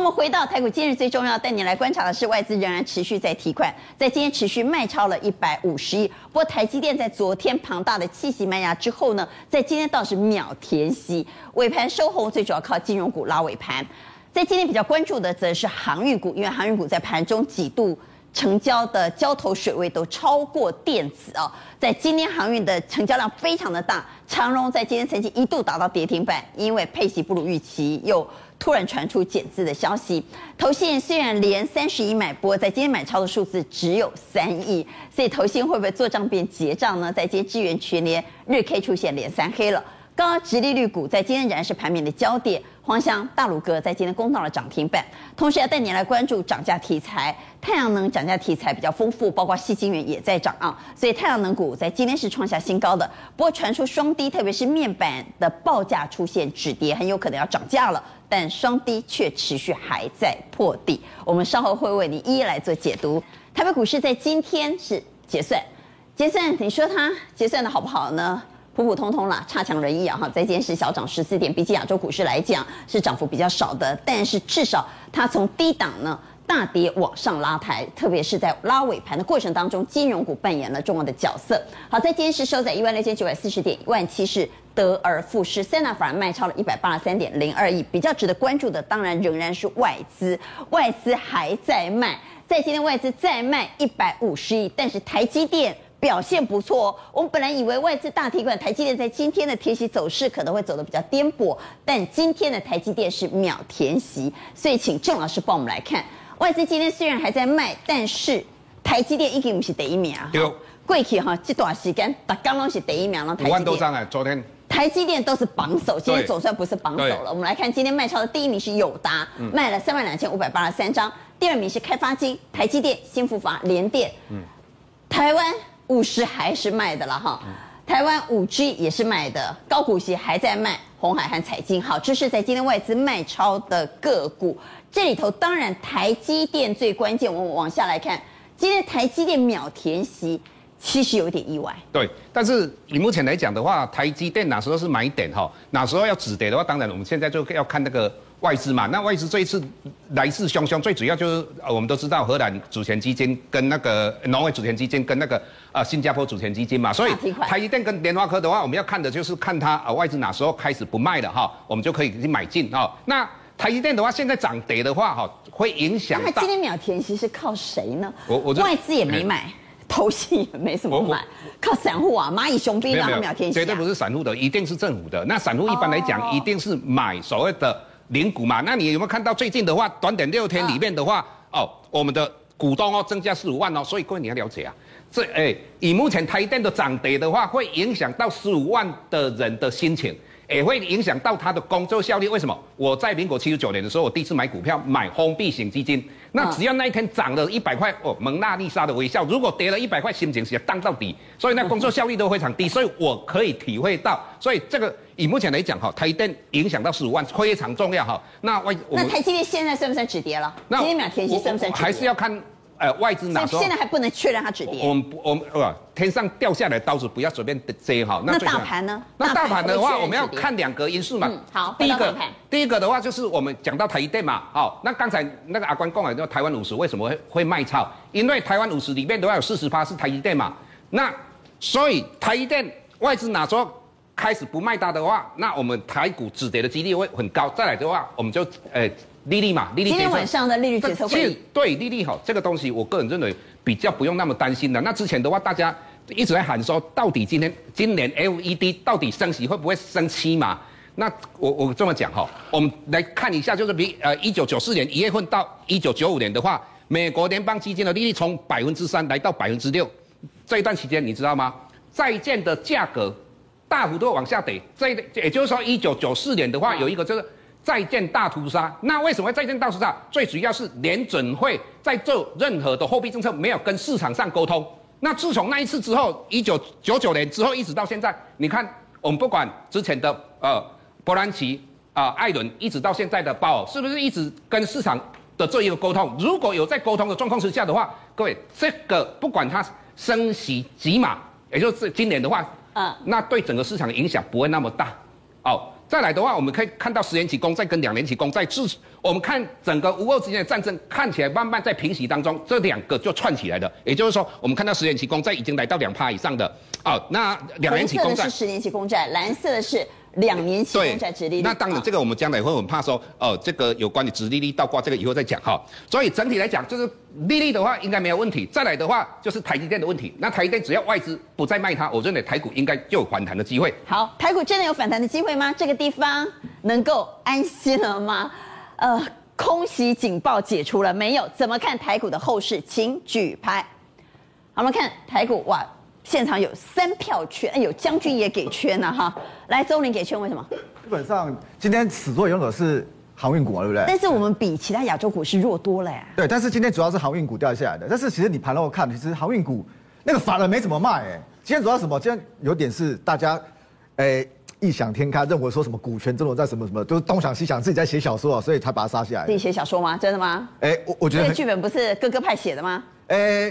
我们回到台股，今日最重要带你来观察的是外资仍然持续在提款，在今天持续卖超了一百五十亿。不过台积电在昨天庞大的弃息卖压之后呢，在今天倒是秒填息，尾盘收红，最主要靠金融股拉尾盘。在今天比较关注的则是航运股，因为航运股在盘中几度。成交的交投水位都超过电子哦，在今天航运的成交量非常的大，长荣在今天曾经一度达到跌停板，因为配息不如预期，又突然传出减资的消息。投信虽然连三十亿买波，在今天买超的数字只有三亿，所以投信会不会做账变结账呢？在今天支援全年日 K 出现连三黑了。高值利率股在今天仍然是盘面的焦点，华翔、大鲁哥在今天攻到了涨停板。同时要带你来关注涨价题材，太阳能涨价题材比较丰富，包括矽晶圆也在涨啊，所以太阳能股在今天是创下新高的。不过传出双低，特别是面板的报价出现止跌，很有可能要涨价了，但双低却持续还在破底。我们稍后会为你一一来做解读。台北股市在今天是结算，结算你说它结算的好不好呢？普普通通啦，差强人意啊！哈，在今天是小涨十四点，比起亚洲股市来讲是涨幅比较少的，但是至少它从低档呢大跌往上拉抬，特别是在拉尾盘的过程当中，金融股扮演了重要的角色。好，在今天是收在一万六千九百四十点，一万七是得而复失，三大法人卖超了一百八十三点零二亿。比较值得关注的，当然仍然是外资，外资还在卖，在今天外资再卖一百五十亿，但是台积电。表现不错哦，我们本来以为外资大提款，台积电在今天的填息走势可能会走得比较颠簸，但今天的台积电是秒填息，所以请郑老师帮我们来看，外资今天虽然还在卖，但是台积电已经不是第一名啊。有贵企哈，这段时间打刚刚是第一名了，五万多张哎，昨天。台积电都是榜首，今天总算不是榜首了。我们来看今天卖超的第一名是友达，嗯、卖了三万两千五百八十三张，第二名是开发金、台积电、新富发、联电，嗯，台湾。五十还是卖的了哈，台湾五 G 也是卖的，高股息还在卖，红海和彩晶。好，这是在今天外资卖超的个股，这里头当然台积电最关键。我们往下来看，今天台积电秒填息，其实有点意外。对，但是以目前来讲的话，台积电哪时候是买点哈，哪时候要止跌的话，当然我们现在就要看那个。外资嘛，那外资这一次来势汹汹，最主要就是呃我们都知道荷兰主权基金跟那个挪威主权基金跟那个呃新加坡主权基金嘛，所以台积电跟联发科的话，我们要看的就是看它呃外资哪时候开始不卖了哈，我们就可以去买进哈。那台积电的话，现在涨跌的话哈，会影响。那今天秒填息是靠谁呢？我我外资也没买，投信也没什么买，靠散户啊，蚂蚁雄兵然后秒填息。绝对不是散户的，一定是政府的。那散户一般来讲，一定是买所谓的。零股嘛，那你有没有看到最近的话，短短六天里面的话，哦，我们的股东哦增加十五万哦，所以各位你要了解啊，这哎，以目前台电的涨跌的话，会影响到十五万的人的心情。也会影响到他的工作效率。为什么？我在民国七十九年的时候，我第一次买股票，买封闭型基金。那只要那一天涨了一百块，哦，蒙娜丽莎的微笑；如果跌了一百块，心情是要荡到底。所以那工作效率都非常低。所以我可以体会到。所以这个以目前来讲，哈，台电影响到十五万非常重要，哈。那外，那台积电现在算不算止跌了？那今天秒填息算不算止跌？还是要看。呃，外资哪时候？现在还不能确认它止跌。我们我们呃，天上掉下来刀子不要随便接哈。那大盘呢？那大盘的话，我们要看两个因素嘛。嗯，好。第一个，第一个的话就是我们讲到台积电嘛，好。那刚才那个阿关讲了，就台湾五十为什么会会卖超？因为台湾五十里面都要有四十趴是台积电嘛。那所以台积电外资哪时候开始不卖它的话，那我们台股止跌的几率会很高。再来的话，我们就呃。利率嘛，利率。今天晚上的利率决策会议，对利率好，这个东西我个人认为比较不用那么担心的。那之前的话，大家一直在喊说，到底今天今年 FED 到底升息会不会升七嘛？那我我这么讲哈，我们来看一下，就是比呃一九九四年一月份到一九九五年的话，美国联邦基金的利率从百分之三来到百分之六，这一段期间你知道吗？债券的价格大幅度往下跌，这也就是说一九九四年的话有一个这个。债券大屠杀，那为什么会债券大屠杀？最主要是联准会在做任何的货币政策没有跟市场上沟通。那自从那一次之后，一九九九年之后一直到现在，你看我们不管之前的呃伯南奇啊、艾伦，一直到现在的鲍尔，是不是一直跟市场的这一个沟通？如果有在沟通的状况之下的话，各位这个不管它升息几码，也就是今年的话，嗯，那对整个市场的影响不会那么大，哦。再来的话，我们可以看到十年期公债跟两年期公债，至我们看整个乌俄之间的战争看起来慢慢在平息当中，这两个就串起来的。也就是说，我们看到十年期公债已经来到两趴以上的哦，那两年期公债。是十年期公债，蓝色的是。两年期公债殖利率，那当然这个我们将来会很怕说，哦、呃，这个有关于殖利率倒挂这个以后再讲哈。所以整体来讲，就是利率的话应该没有问题。再来的话就是台积电的问题。那台积电只要外资不再卖它，我认为台股应该就有反弹的机会。好，台股真的有反弹的机会吗？这个地方能够安心了吗？呃，空袭警报解除了没有？怎么看台股的后市？请举牌。好，我们看台股哇。现场有三票圈，有将军也给圈呢哈。来，周林给圈，为什么？基本上今天始作俑者是航运股啊，对不对？但是我们比其他亚洲股市弱多了呀。对，但是今天主要是航运股掉下来的。但是其实你盘后看，其实航运股那个法人没怎么卖哎。今天主要什么？今天有点是大家，哎，异想天开，认为说什么股权争夺在什么什么，就是东想西想，自己在写小说啊，所以才把它杀下来。自己写小说吗？真的吗？哎，我我觉得这个剧本不是哥哥派写的吗？诶，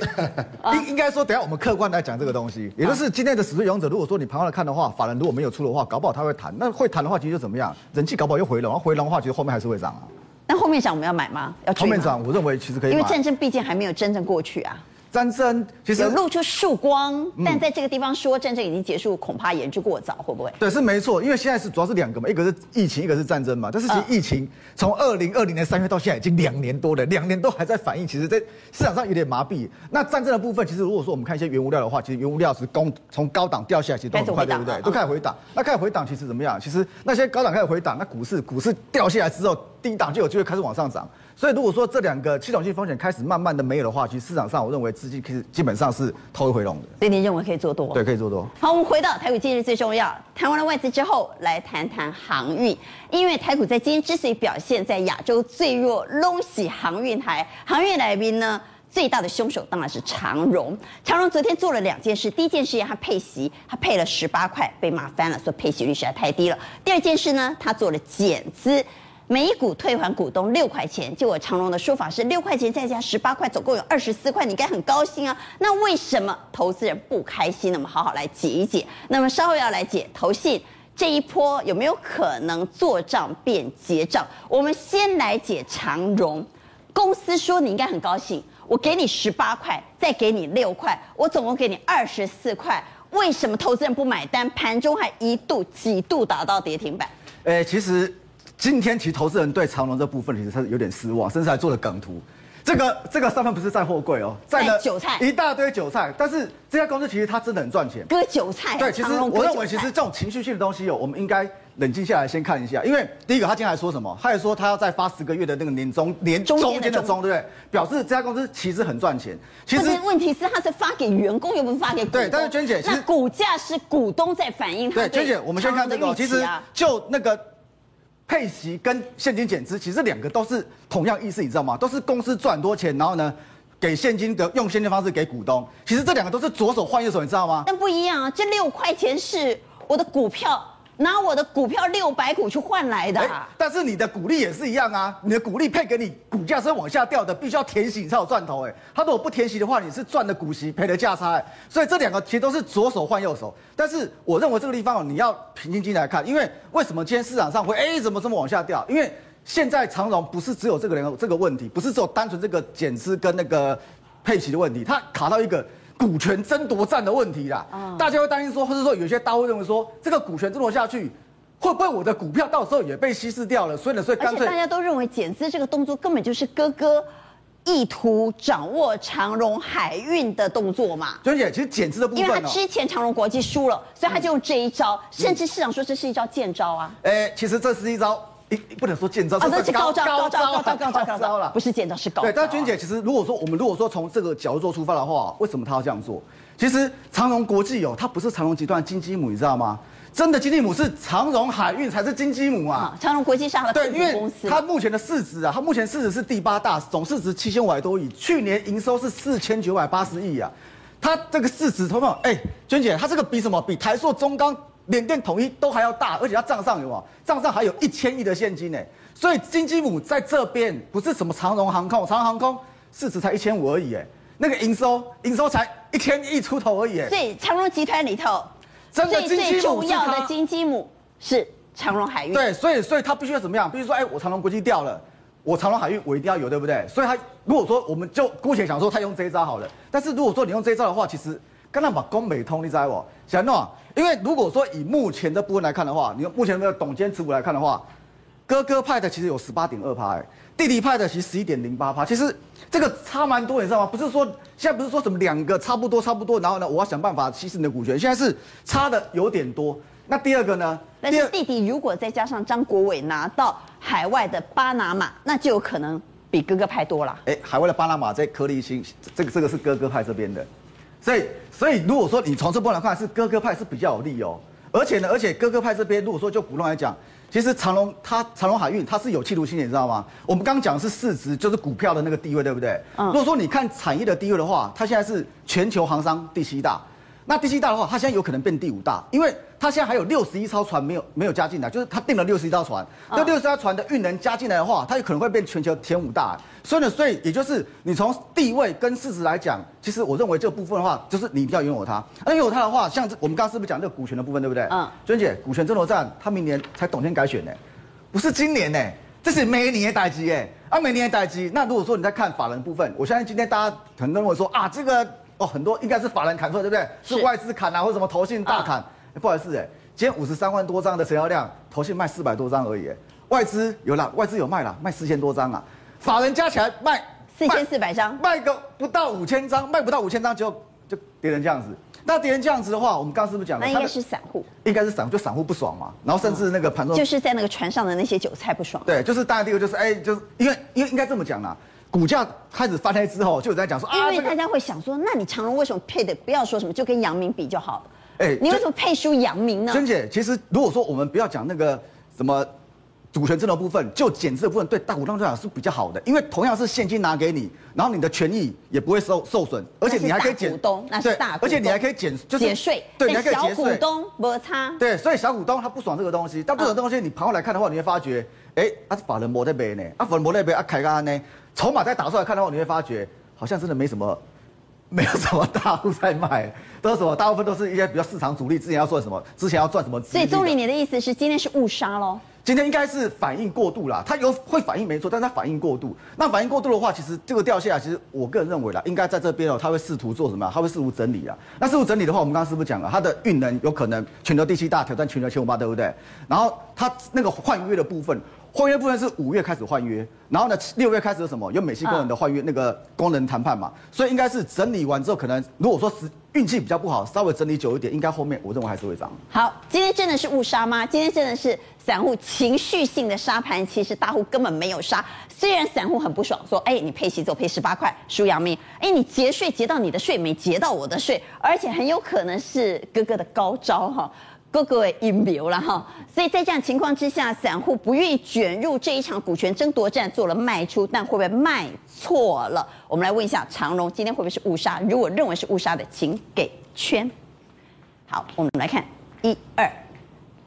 应应该说，等下我们客观来讲这个东西，也就是今天的始作俑者。如果说你旁观来看的话，法人如果没有出的话，搞不好他会谈。那会谈的话，其实就怎么样？人气搞不好又回笼，回笼的话，其实后面还是会涨啊。那后面涨我们要买吗？要？后面涨，我认为其实可以。因为战争毕竟还没有真正过去啊。战争其实有露出曙光，但在这个地方说战争已经结束，恐怕言之过早，会不会？对，是没错，因为现在是主要是两个嘛，一个是疫情，一个是战争嘛。但是其实疫情从二零二零年三月到现在已经两年多了，两年都还在反应，其实在市场上有点麻痹。那战争的部分，其实如果说我们看一些原物料的话，其实原物料是攻从高档掉下来，其实都很快，对不对？都开始回档。那开始回档，其实怎么样？其实那些高档开始回档，那股市股市掉下来之后，低档就有机会开始往上涨。所以如果说这两个系统性风险开始慢慢的没有的话，其实市场上我认为资金其实基本上是头回笼的。所以您认为可以做多？对，可以做多。好，我们回到台股今日最重要，谈完了外资之后，来谈谈航运。因为台股在今天之所以表现在亚洲最弱，隆喜航运台。航运来宾呢，最大的凶手当然是长荣。长荣昨天做了两件事，第一件事他配息，他配了十八块，被骂翻了，说配息率实在太低了。第二件事呢，他做了减资。每股退还股东六块钱，就我长荣的说法是六块钱再加十八块，总共有二十四块，你应该很高兴啊。那为什么投资人不开心？那么好好来解一解。那么稍后要来解投信这一波有没有可能做账变结账？我们先来解长荣公司说你应该很高兴，我给你十八块，再给你六块，我总共给你二十四块，为什么投资人不买单？盘中还一度几度打到跌停板？呃，其实。今天其实投资人对长隆这部分其实他是有点失望，甚至还做了梗图。这个这个上面不是在货柜哦，在了韭菜一大堆韭菜。但是这家公司其实它真的很赚钱，割韭菜。对，其实我认为其实这种情绪性的东西哦，我们应该冷静下来先看一下。因为第一个他今天还说什么？他还说他要再发十个月的那个年终年中间的中，对不对？表示这家公司其实很赚钱。其实问题是他是发给员工，又不是发给股。对，但是娟姐，其实股价是股东在反映。对，娟姐，我们先看这个，其实就那个。配息跟现金减资，其实两个都是同样意思，你知道吗？都是公司赚多钱，然后呢，给现金的用现金方式给股东。其实这两个都是左手换右手，你知道吗？但不一样啊，这六块钱是我的股票。拿我的股票六百股去换来的，但是你的股利也是一样啊，你的股利配给你，股价是往下掉的，必须要填息才有赚头哎。他如果不填息的话，你是赚的股息赔的价差，哎所以这两个其实都是左手换右手。但是我认为这个地方你要平心静来看，因为为什么今天市场上会哎怎么这么往下掉？因为现在长荣不是只有这个人这个问题，不是只有单纯这个减资跟那个配息的问题，它卡到一个。股权争夺战的问题啦，大家会担心说，或者说有些大户认为说，这个股权争夺下去，会不会我的股票到时候也被稀释掉了？所以呢，所以干脆大家都认为减资这个动作根本就是哥哥意图掌握长荣海运的动作嘛。娟姐，其实减资的部分，因为他之前长荣国际输了，所以他就用这一招，甚至市场说这是一招贱招啊。哎，其实这是一招。一不能说见招，这是高招，高招，高招，高招，高招了，不是见招，是高招。对，但是娟姐，其实如果说我们如果说从这个角度做出发的话，为什么他要这样做？其实长荣国际哦，它不是长荣集团金鸡母，你知道吗？真的金鸡母是长荣海运才是金鸡母啊。长荣国际上的对，因为它目前的市值啊，它目前市值是第八大，总市值七千五百多亿，去年营收是四千九百八十亿啊。它这个市值，同学们，哎，娟姐，它这个比什么？比台塑、中钢、联电、统一都还要大，而且他账上有啊，账上还有一千亿的现金呢。所以金鸡母在这边不是什么长荣航空，长荣航空市值才一千五而已，哎，那个营收营收才一千亿出头而已，哎。所以长荣集团里头，真的最最重要的金鸡母是长荣海运。对，所以所以他必须要怎么样？比如说，哎，我长荣国际掉了，我长荣海运我一定要有，对不对？所以他如果说我们就姑且想说他用这一招好了，但是如果说你用这一招的话，其实刚刚把工美通，你知道不？想诺，因为如果说以目前的部分来看的话，你用目前的董监持股来看的话，哥哥派的其实有十八点二趴，哎，弟弟派的其实十一点零八趴，其实这个差蛮多，你知道吗？不是说现在不是说什么两个差不多差不多，然后呢，我要想办法稀释你的股权，现在是差的有点多。那第二个呢？但是弟弟如果再加上张国伟拿到海外的巴拿马，那就有可能比哥哥派多了。哎，海外的巴拿马在颗粒星，这个这个是哥哥派这边的，所以所以如果说你从这波来看，是哥哥派是比较有利哦。而且呢，而且哥哥派这边如果说就股东来讲，其实长隆它长隆海运它是有企图心的，你知道吗？我们刚刚讲的是市值，就是股票的那个地位，对不对？嗯。如果说你看产业的地位的话，它现在是全球航商第七大。那第七大的话，它现在有可能变第五大，因为它现在还有六十一艘船没有没有加进来，就是它订了六十一艘船，那六十一艘船的运能加进来的话，它有可能会变全球前五大。所以呢，所以也就是你从地位跟市值来讲，其实我认为这个部分的话，就是你一定要拥有它。那拥有它的话，像我们刚刚是不是讲这个股权的部分，对不对？嗯。娟姐，股权争夺战，它明年才董天改选呢，不是今年呢，这是每年的代志哎，啊，每年的代志。那如果说你在看法人部分，我相信今天大家很多人会说啊，这个。哦，很多应该是法人砍出来，对不对？是外资砍啊，或者什么投信大砍。啊欸、不好意思，哎，今天五十三万多张的成交量，投信卖四百多张而已。外资有啦，外资有卖啦，卖四千多张啊。法人加起来卖四千四百张，卖个不到五千张，卖不到五千张就就跌成这样子。那跌成这样子的话，我们刚刚是不是讲了？那应该是散户，应该是散户，就散户不爽嘛。然后甚至那个盘中、嗯、就是在那个船上的那些韭菜不爽。对，就是大家第一个就是哎、欸，就是因为因为应该这么讲啦。股价开始翻黑之后，就有在讲说啊，因为大家会想说，那你长荣为什么配的不要说什么，就跟阳明比就好了。哎，你为什么配输阳明呢？娟姐，其实如果说我们不要讲那个什么主权争夺部分，就减资的部分，对大股东来讲是比较好的，因为同样是现金拿给你，然后你的权益也不会受受损，而且你还可以减股东，那是大股东，而且你还可以减就是减税，对，你还可以减税。小股东摩擦，对，所以小股东他不爽这个东西，但不爽这个东西，你盘后来看的话，你会发觉，哎，啊法人没在卖呢，啊法人没在卖，啊开干呢。筹码再打出来看的话，你会发觉好像真的没什么，没有什么大户在卖，都是什么？大部分都是一些比较市场主力，之前要做什么？之前要赚什么？所以钟理，你的意思是今天是误杀喽？今天应该是反应过度啦，它有会反应没错，但是它反应过度。那反应过度的话，其实这个掉下来，其实我个人认为啦，应该在这边哦，它会试图做什么？它会试图整理啊。那试图整理的话，我们刚刚是不是讲了，它的运能有可能全球第七大挑战全球前五八，对不对？然后它那个换约的部分。换约部分是五月开始换约，然后呢，六月开始有什么？有美系工人的换约那个工人谈判嘛，所以应该是整理完之后，可能如果说是运气比较不好，稍微整理久一点，应该后面我认为还是会涨。好，今天真的是误杀吗？今天真的是散户情绪性的杀盘，其实大户根本没有杀。虽然散户很不爽，说，哎，你配息走配十八块，输阳明，哎，你节税节到你的税，没节到我的税，而且很有可能是哥哥的高招哈。各个阴谋了哈，所以在这样情况之下，散户不愿意卷入这一场股权争夺战，做了卖出，但会不会卖错了？我们来问一下长荣，今天会不会是误杀？如果认为是误杀的，请给圈。好，我们来看一二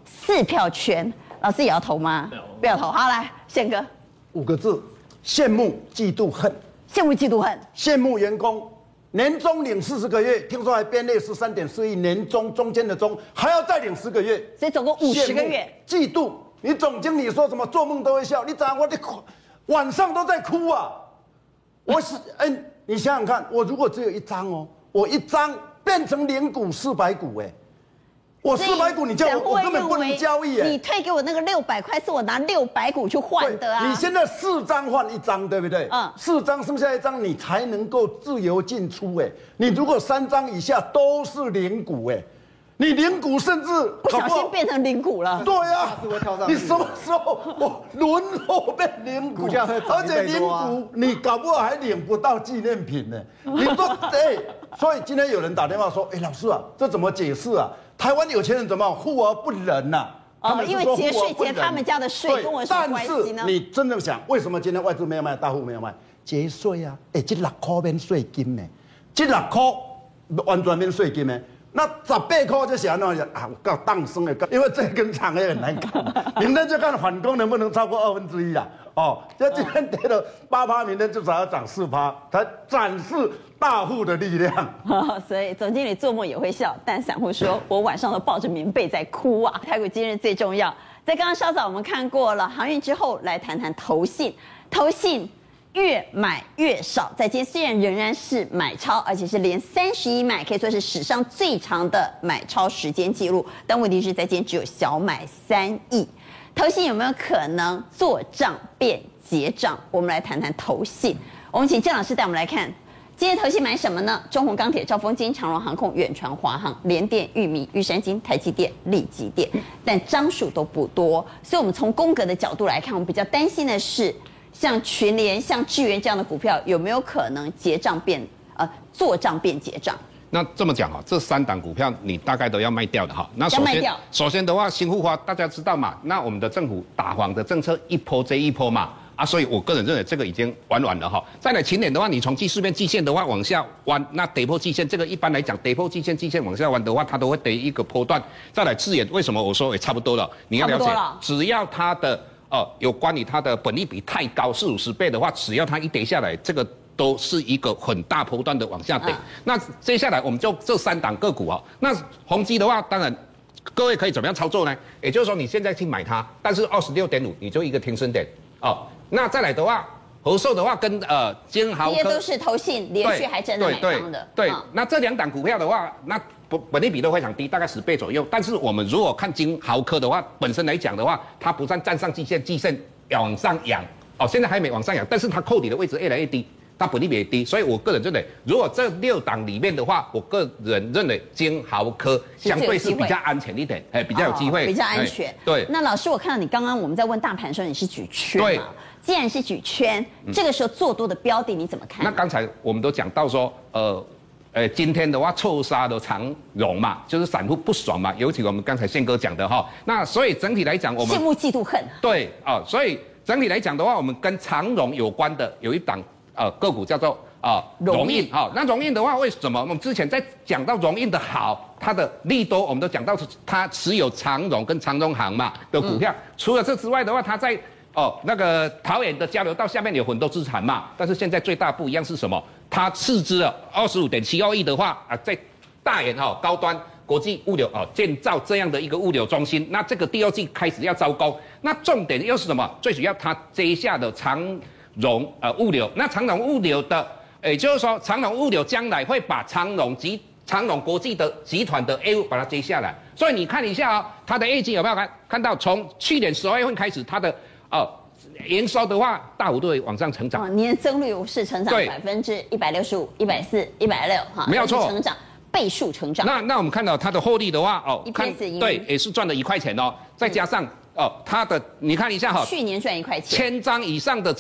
四票圈，老师也要投吗？不要投。好，来宪哥，五个字：羡慕、嫉妒、恨。羡慕、嫉妒、恨。羡慕员工。年终领四十个月，听说还编列十三点四亿，年终中间的中还要再领十个月，所以总共五十个月。嫉妒，你总经理说什么做梦都会笑，你早上我的哭，晚上都在哭啊！我是嗯、欸，你想想看，我如果只有一张哦，我一张变成零股四百股哎。我四百股，你叫我，我根本不能交易。你退给我那个六百块，是我拿六百股去换的啊！你现在四张换一张，对不对？嗯。四张剩下一张，你才能够自由进出哎。你如果三张以下都是零股哎，你零股甚至不小心变成零股了。对呀。你什么时候我轮后变零股？而且零股你搞不好还领不到纪念品呢。你说 哎，所以今天有人打电话说，哎，老师啊，这怎么解释啊？台湾有钱人怎么护而不仁呐、啊？哦，因为节税节他们家的税，跟我什么关系呢？但是你真的想，为什么今天外资没有卖，大户没有卖？节税啊！哎，这六块免税金呢？这六块完全免税金呢？那十八块就想那啊，我告当生的，因为这根长也很难搞。明天就看反攻能不能超过二分之一啊？哦，这今天跌了八趴，明天至少要涨四趴，才展示大户的力量。所以总经理做梦也会笑，但散户说我晚上都抱着棉被在哭啊。台股今日最重要，在刚刚稍早我们看过了航运之后，来谈谈投信，投信。越买越少，在今天虽然仍然是买超，而且是连三十一买，可以说是史上最长的买超时间记录。但问题是在今天只有小买三亿，投信有没有可能做账变结账？我们来谈谈投信。我们请郑老师带我们来看，今天投信买什么呢？中鸿钢铁、兆丰金、长荣航空、远传、华航、联电、裕民、玉山金、台积电、力积电，但张数都不多，所以我们从宫格的角度来看，我们比较担心的是。像群联、像智源这样的股票，有没有可能结账变呃做账变结账？那这么讲哈，这三档股票你大概都要卖掉的哈。那首先，首先的话，新护花大家知道嘛？那我们的政府打房的政策一波接一波嘛啊，所以我个人认为这个已经玩完了哈。再来，群联的话，你从技术面季线的话往下弯，那跌破季线，这个一般来讲跌破季线，季线往下弯的话，它都会跌一个波段。再来，智原为什么我说也差不多了？你要了解，只要它的。哦，有关于它的本利比太高，四五十倍的话，只要它一跌下来，这个都是一个很大波段的往下跌。啊、那接下来我们就这三档个股啊、哦，那宏基的话，当然各位可以怎么样操作呢？也就是说，你现在去买它，但是二十六点五，你就一个停损点哦。那再来的话，和硕的话跟呃金豪科，这些都是投信连续还真的买方的。对，那这两档股票的话，那。本本利比都非常低，大概十倍左右。但是我们如果看金豪科的话，本身来讲的话，它不但站上季线，季线往上扬，哦，现在还没往上扬，但是它扣底的位置越来越低，它本利比也低。所以我个人认为，如果这六档里面的话，我个人认为金豪科相对是比较安全一点，哎，比较有机会，比较安全。对。那老师，我看到你刚刚我们在问大盘的时候，你是举圈嘛？对。既然是举圈，这个时候做多的标的你怎么看？那刚才我们都讲到说，呃。呃，今天的话错杀的长荣嘛，就是散户不爽嘛，尤其我们刚才宪哥讲的哈，那所以整体来讲，我们羡慕嫉妒恨。对啊、哦，所以整体来讲的话，我们跟长荣有关的有一档呃个股叫做啊荣运哈，那荣印的话，为什么？我们之前在讲到荣印的好，它的利多，我们都讲到是它持有长荣跟长荣行嘛的股票，嗯、除了这之外的话，它在哦那个桃园的交流道下面有很多资产嘛，但是现在最大不一样是什么？它斥资了二十五点七二亿的话啊，在大园哈高端国际物流啊建造这样的一个物流中心，那这个第二季开始要招工，那重点又是什么？最主要它接下的长荣呃物流，那长荣物流的，也就是说长荣物流将来会把长荣集长荣国际的集团的 A 股把它接下来，所以你看一下啊、哦，它的业绩有没有看看到？从去年十二月份开始，它的哦。营收的话，大幅度的往上成长。哦，年增率是成长百分之一百六十五、一百四、一百六，哈，没有错，成长倍数成长。那那我们看到它的获利的话，哦，看对，也是赚了一块钱哦。再加上、嗯、哦，它的你看一下哈，去年赚一块钱，千张以上的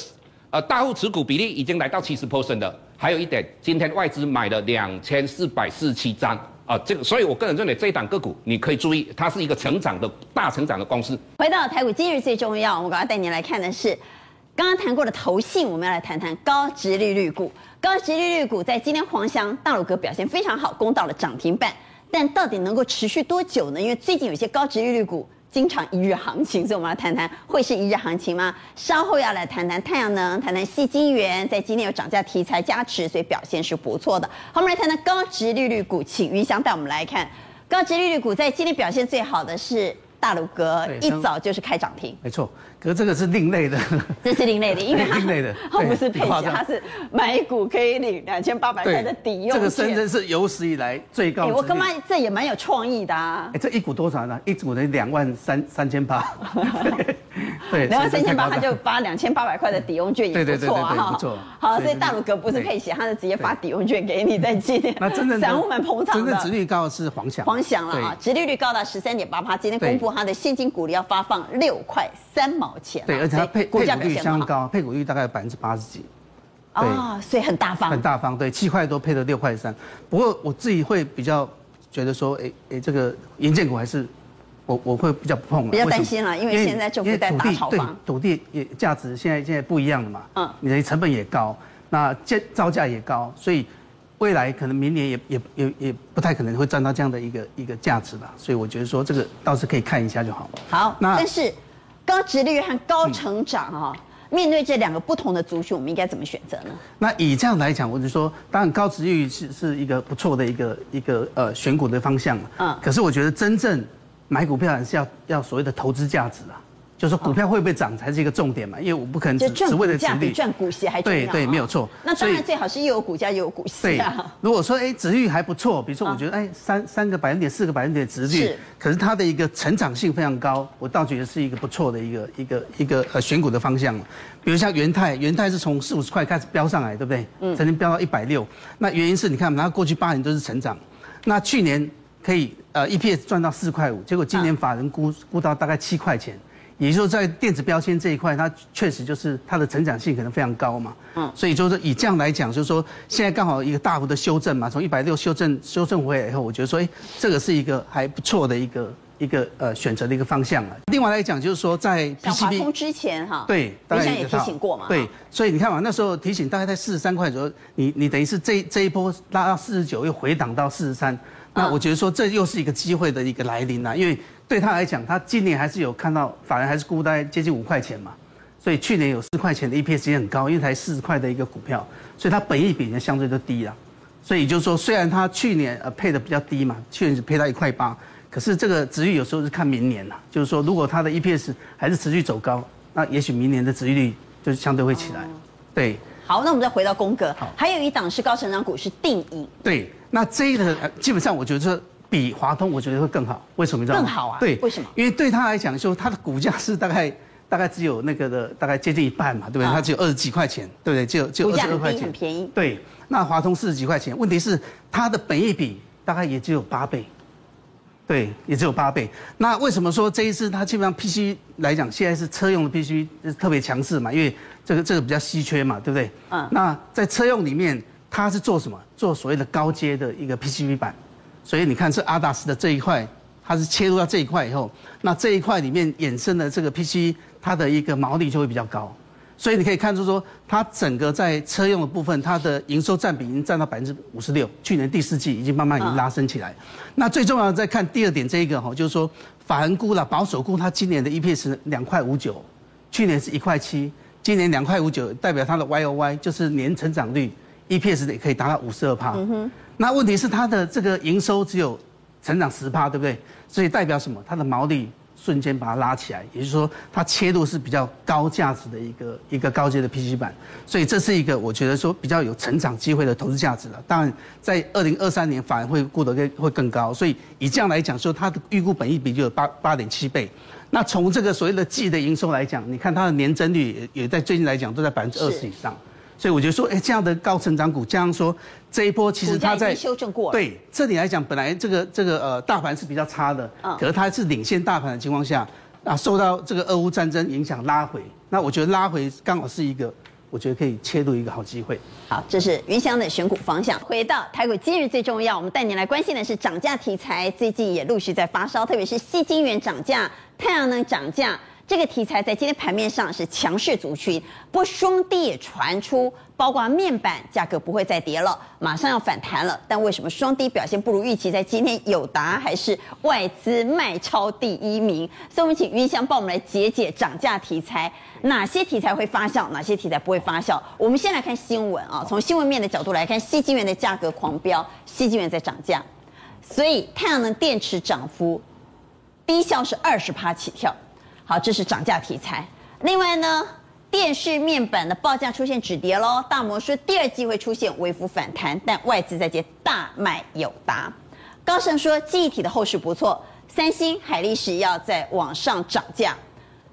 呃大户持股比例已经来到七十 percent 的。还有一点，今天外资买了两千四百四十七张。啊，这个，所以我个人认为这一档个股你可以注意，它是一个成长的大成长的公司。回到台股，今日最重要，我刚刚带您来看的是刚刚谈过的投信，我们要来谈谈高值利率股。高值利率股在今天黄翔大鲁哥表现非常好，攻到了涨停板，但到底能够持续多久呢？因为最近有些高值利率股。经常一日行情，所以我们要谈谈会是一日行情吗？稍后要来谈谈太阳能，谈谈细晶圆，在今天有涨价题材加持，所以表现是不错的。好，我们来谈谈高值利率股，请云翔带我们来看高值利率股在今天表现最好的是大鲁阁，一早就是开涨停，没错。可是这个是另类的，这是另类的，因为它 另类的，它不是配息，它是买股可以领两千八百块的抵用。这个深圳是有史以来最高。我干嘛？这也蛮有创意的啊！哎，这一股多少呢？一股的两万三三千八。对，两万三千八，他就发两千八百块的抵用券，也不错啊，不错。好，所以大鲁阁不是配息，他是直接发抵用券给你，在今天。那真的散户们捧场的。真正殖利率高的是黄翔。黄翔了啊，殖利率高达十三点八八，今天公布他的现金股利要发放六块三毛钱。对，而且它。配股价率相当高，配股率大概百分之八十几，啊、哦，所以很大方，很大方。对，七块多配了六块三。不过我自己会比较觉得说，哎、欸、哎、欸，这个银建股还是我我会比较不碰了，比较担心了，因为现在政府在打炒房，土地也价值现在现在不一样了嘛，嗯，你的成本也高，那建造价也高，所以未来可能明年也也也也不太可能会赚到这样的一个一个价值吧。所以我觉得说这个倒是可以看一下就好。好，那但是。高值率和高成长啊，面对这两个不同的族群，我们应该怎么选择呢？那以这样来讲，我就说，当然高殖利率是是一个不错的一个一个呃选股的方向。嗯。可是我觉得真正买股票还是要要所谓的投资价值啊。就是股票会不会涨才是一个重点嘛，因为我不可能只只为了殖利率赚股息还重要。对对，没有错。那当然最好是又有股价又有股息啊。对，如果说哎，殖利率还不错，比如说我觉得哎三三个百分点、四个百分点殖利率，可是它的一个成长性非常高，我倒觉得是一个不错的一个一个一个呃选股的方向。比如像元泰，元泰是从四五十块开始飙上来，对不对？嗯。曾经飙到一百六，那原因是你看，它过去八年都是成长，那去年可以呃 EPS 赚到四块五，结果今年法人估估到大概七块钱。也就是，在电子标签这一块，它确实就是它的成长性可能非常高嘛。嗯，所以就是以这样来讲，就是说现在刚好一个大幅的修正嘛，从一百六修正修正回来以后，我觉得说，哎，这个是一个还不错的一个一个呃选择的一个方向了。另外来讲，就是说在 PCB 通之前哈，对，大家也提醒过嘛。对，所以你看嘛，那时候提醒大概在四十三块左右，你你等于是这这一波拉到四十九，又回档到四十三，那我觉得说这又是一个机会的一个来临啊，因为。对他来讲，他今年还是有看到法人还是估大概接近五块钱嘛，所以去年有四块钱的 EPS 也很高，因为才四十块的一个股票，所以它本益比呢相对就低了。所以就是说，虽然它去年呃配的比较低嘛，去年是配到一块八，可是这个殖利率有时候是看明年呐，就是说如果它的 EPS 还是持续走高，那也许明年的殖利率就是相对会起来。对，好，那我们再回到宫格，还有一档是高成长股是定颖。对，那这一个基本上我觉得。比华通我觉得会更好，为什么你知道吗？更好啊？对，为什么？因为对他来讲，说他的股价是大概大概只有那个的大概接近一半嘛，对不对？它只有二十几块钱，对不对？只有只有二十二块钱，很便宜。对，那华通四十几块钱，问题是它的本益比大概也只有八倍，对，也只有八倍。那为什么说这一次它基本上 PC 来讲，现在是车用的 PC 是特别强势嘛？因为这个这个比较稀缺嘛，对不对？嗯。那在车用里面，它是做什么？做所谓的高阶的一个 PCB 板。所以你看，这阿达斯的这一块，它是切入到这一块以后，那这一块里面衍生的这个 PC，它的一个毛利就会比较高。所以你可以看出说，它整个在车用的部分，它的营收占比已经占到百分之五十六，去年第四季已经慢慢已经拉升起来。那最重要的再看第二点，这一个哈，就是说法人估了保守估，它今年的 EPS 两块五九，去年是一块七，今年两块五九，代表它的 YOY 就是年成长率 EPS 也可以达到五十二趴。那问题是它的这个营收只有成长十趴，对不对？所以代表什么？它的毛利瞬间把它拉起来，也就是说它切入是比较高价值的一个一个高阶的 PC 板，所以这是一个我觉得说比较有成长机会的投资价值了。当然，在二零二三年反而会估得更会更高，所以以这样来讲说，它的预估本益比就有八八点七倍。那从这个所谓的季的营收来讲，你看它的年增率也也在最近来讲都在百分之二十以上。所以我就说，哎，这样的高成长股，这样说这一波其实它在修正过。对，这里来讲，本来这个这个呃大盘是比较差的，嗯，可是它是领先大盘的情况下，啊，受到这个俄乌战争影响拉回，那我觉得拉回刚好是一个，我觉得可以切入一个好机会。好，这是云翔的选股方向。回到台股今日最重要，我们带您来关心的是涨价题材，最近也陆续在发烧，特别是矽晶圆涨价、太阳能涨价。这个题材在今天盘面上是强势族群，不过双低也传出，包括面板价格不会再跌了，马上要反弹了。但为什么双低表现不如预期？在今天友达还是外资卖超第一名，所以我们请云翔帮我们来解解涨价题材，哪些题材会发酵，哪些题材不会发酵？我们先来看新闻啊，从新闻面的角度来看，矽晶圆的价格狂飙，矽晶圆在涨价，所以太阳能电池涨幅低效是二十趴起跳。好，这是涨价题材。另外呢，电视面板的报价出现止跌喽。大摩说第二季会出现微幅反弹，但外资在接大卖友达。高盛说记忆体的后市不错。三星、海力士要在往上涨价。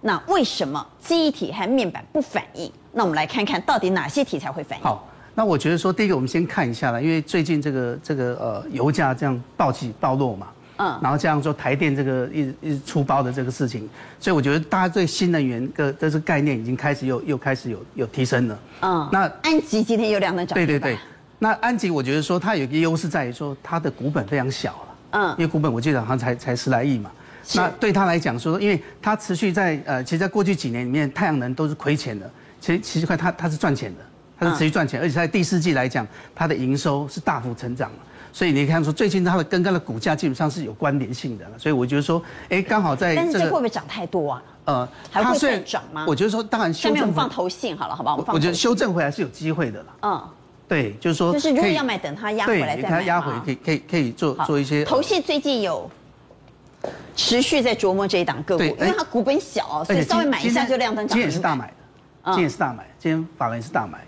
那为什么记忆体和面板不反应？那我们来看看到底哪些题材会反应。好，那我觉得说第一个我们先看一下了，因为最近这个这个呃油价这样暴起暴落嘛。嗯，然后这样说台电这个一直一直出包的这个事情，所以我觉得大家对新能源的这个概念已经开始又又开始有有提升了。嗯，那安吉今天有两个涨。对对对，那安吉我觉得说它有一个优势在于说它的股本非常小了。嗯，因为股本我记得好像才才十来亿嘛。那对他来讲说，因为它持续在呃，其实在过去几年里面，太阳能都是亏钱的。其实其实块它它是赚钱的，它是持续赚钱，而且在第四季来讲，它的营收是大幅成长。所以你看说最近它的跟它的股价基本上是有关联性的，所以我觉得说，哎，刚好在、这个、但是这会不会涨太多啊？呃，还会再涨吗？我觉得说，当然修正，下面我们放投信好了，好不好？我，我觉得修正回来是有机会的啦。嗯，对，就是说，就是如果要买，等它压回来再买。它压回可以可以可以做做一些。投信最近有持续在琢磨这一档个股，因为它股本小，所以稍微买一下就亮灯涨。今天也是大买的，今天也是大买，今天法人是大买。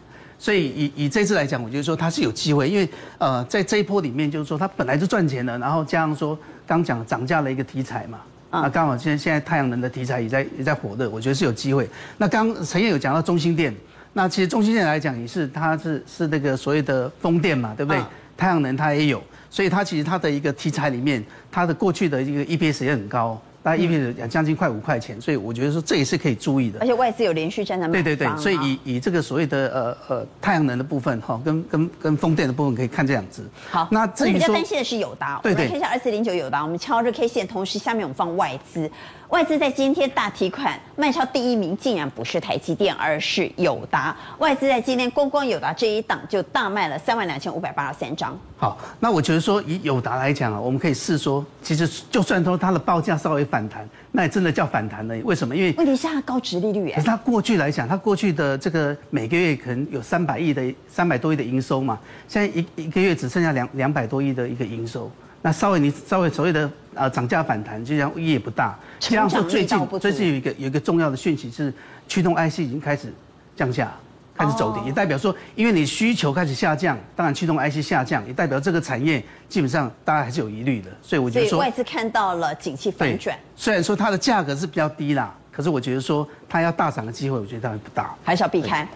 所以以以这次来讲，我觉得说它是有机会，因为呃，在这一波里面，就是说它本来就赚钱了，然后加上说刚讲涨价的一个题材嘛，啊，刚好现在现在太阳能的题材也在也在火热，我觉得是有机会。那刚陈燕有讲到中心电，那其实中心电来讲也是它是是那个所谓的风电嘛，对不对？太阳能它也有，所以它其实它的一个题材里面，它的过去的一个 EPS 也很高。大概意味着将近快五块钱，所以我觉得说这也是可以注意的。而且外资有连续站在。对对对，所以以以这个所谓的呃呃太阳能的部分哈，跟跟跟风电的部分可以看这两只。好，那至于比较担心的是友达，对对，我们来看一下二四零九友达，我们敲日 K 线，同时下面我们放外资。外资在今天大提款卖超第一名，竟然不是台积电，而是友达。外资在今天光光友达这一档就大卖了三万两千五百八十三张。好，那我觉得说以友达来讲啊，我们可以试说，其实就算说它的报价稍微反弹，那也真的叫反弹了。为什么？因为问题是它高值利率哎。可是它过去来讲，它过去的这个每个月可能有三百亿的三百多亿的营收嘛，现在一一个月只剩下两两百多亿的一个营收。那稍微你稍微所谓的呃涨价反弹，就像意义不大。这样说最近最近有一个有一个重要的讯息是，驱动 IC 已经开始降价，开始走低，也代表说，因为你需求开始下降，当然驱动 IC 下降，也代表这个产业基本上大家还是有疑虑的。所以我觉得说，外资看到了景气反转。虽然说它的价格是比较低啦，可是我觉得说它要大涨的机会，我觉得当然不大，还是要避开。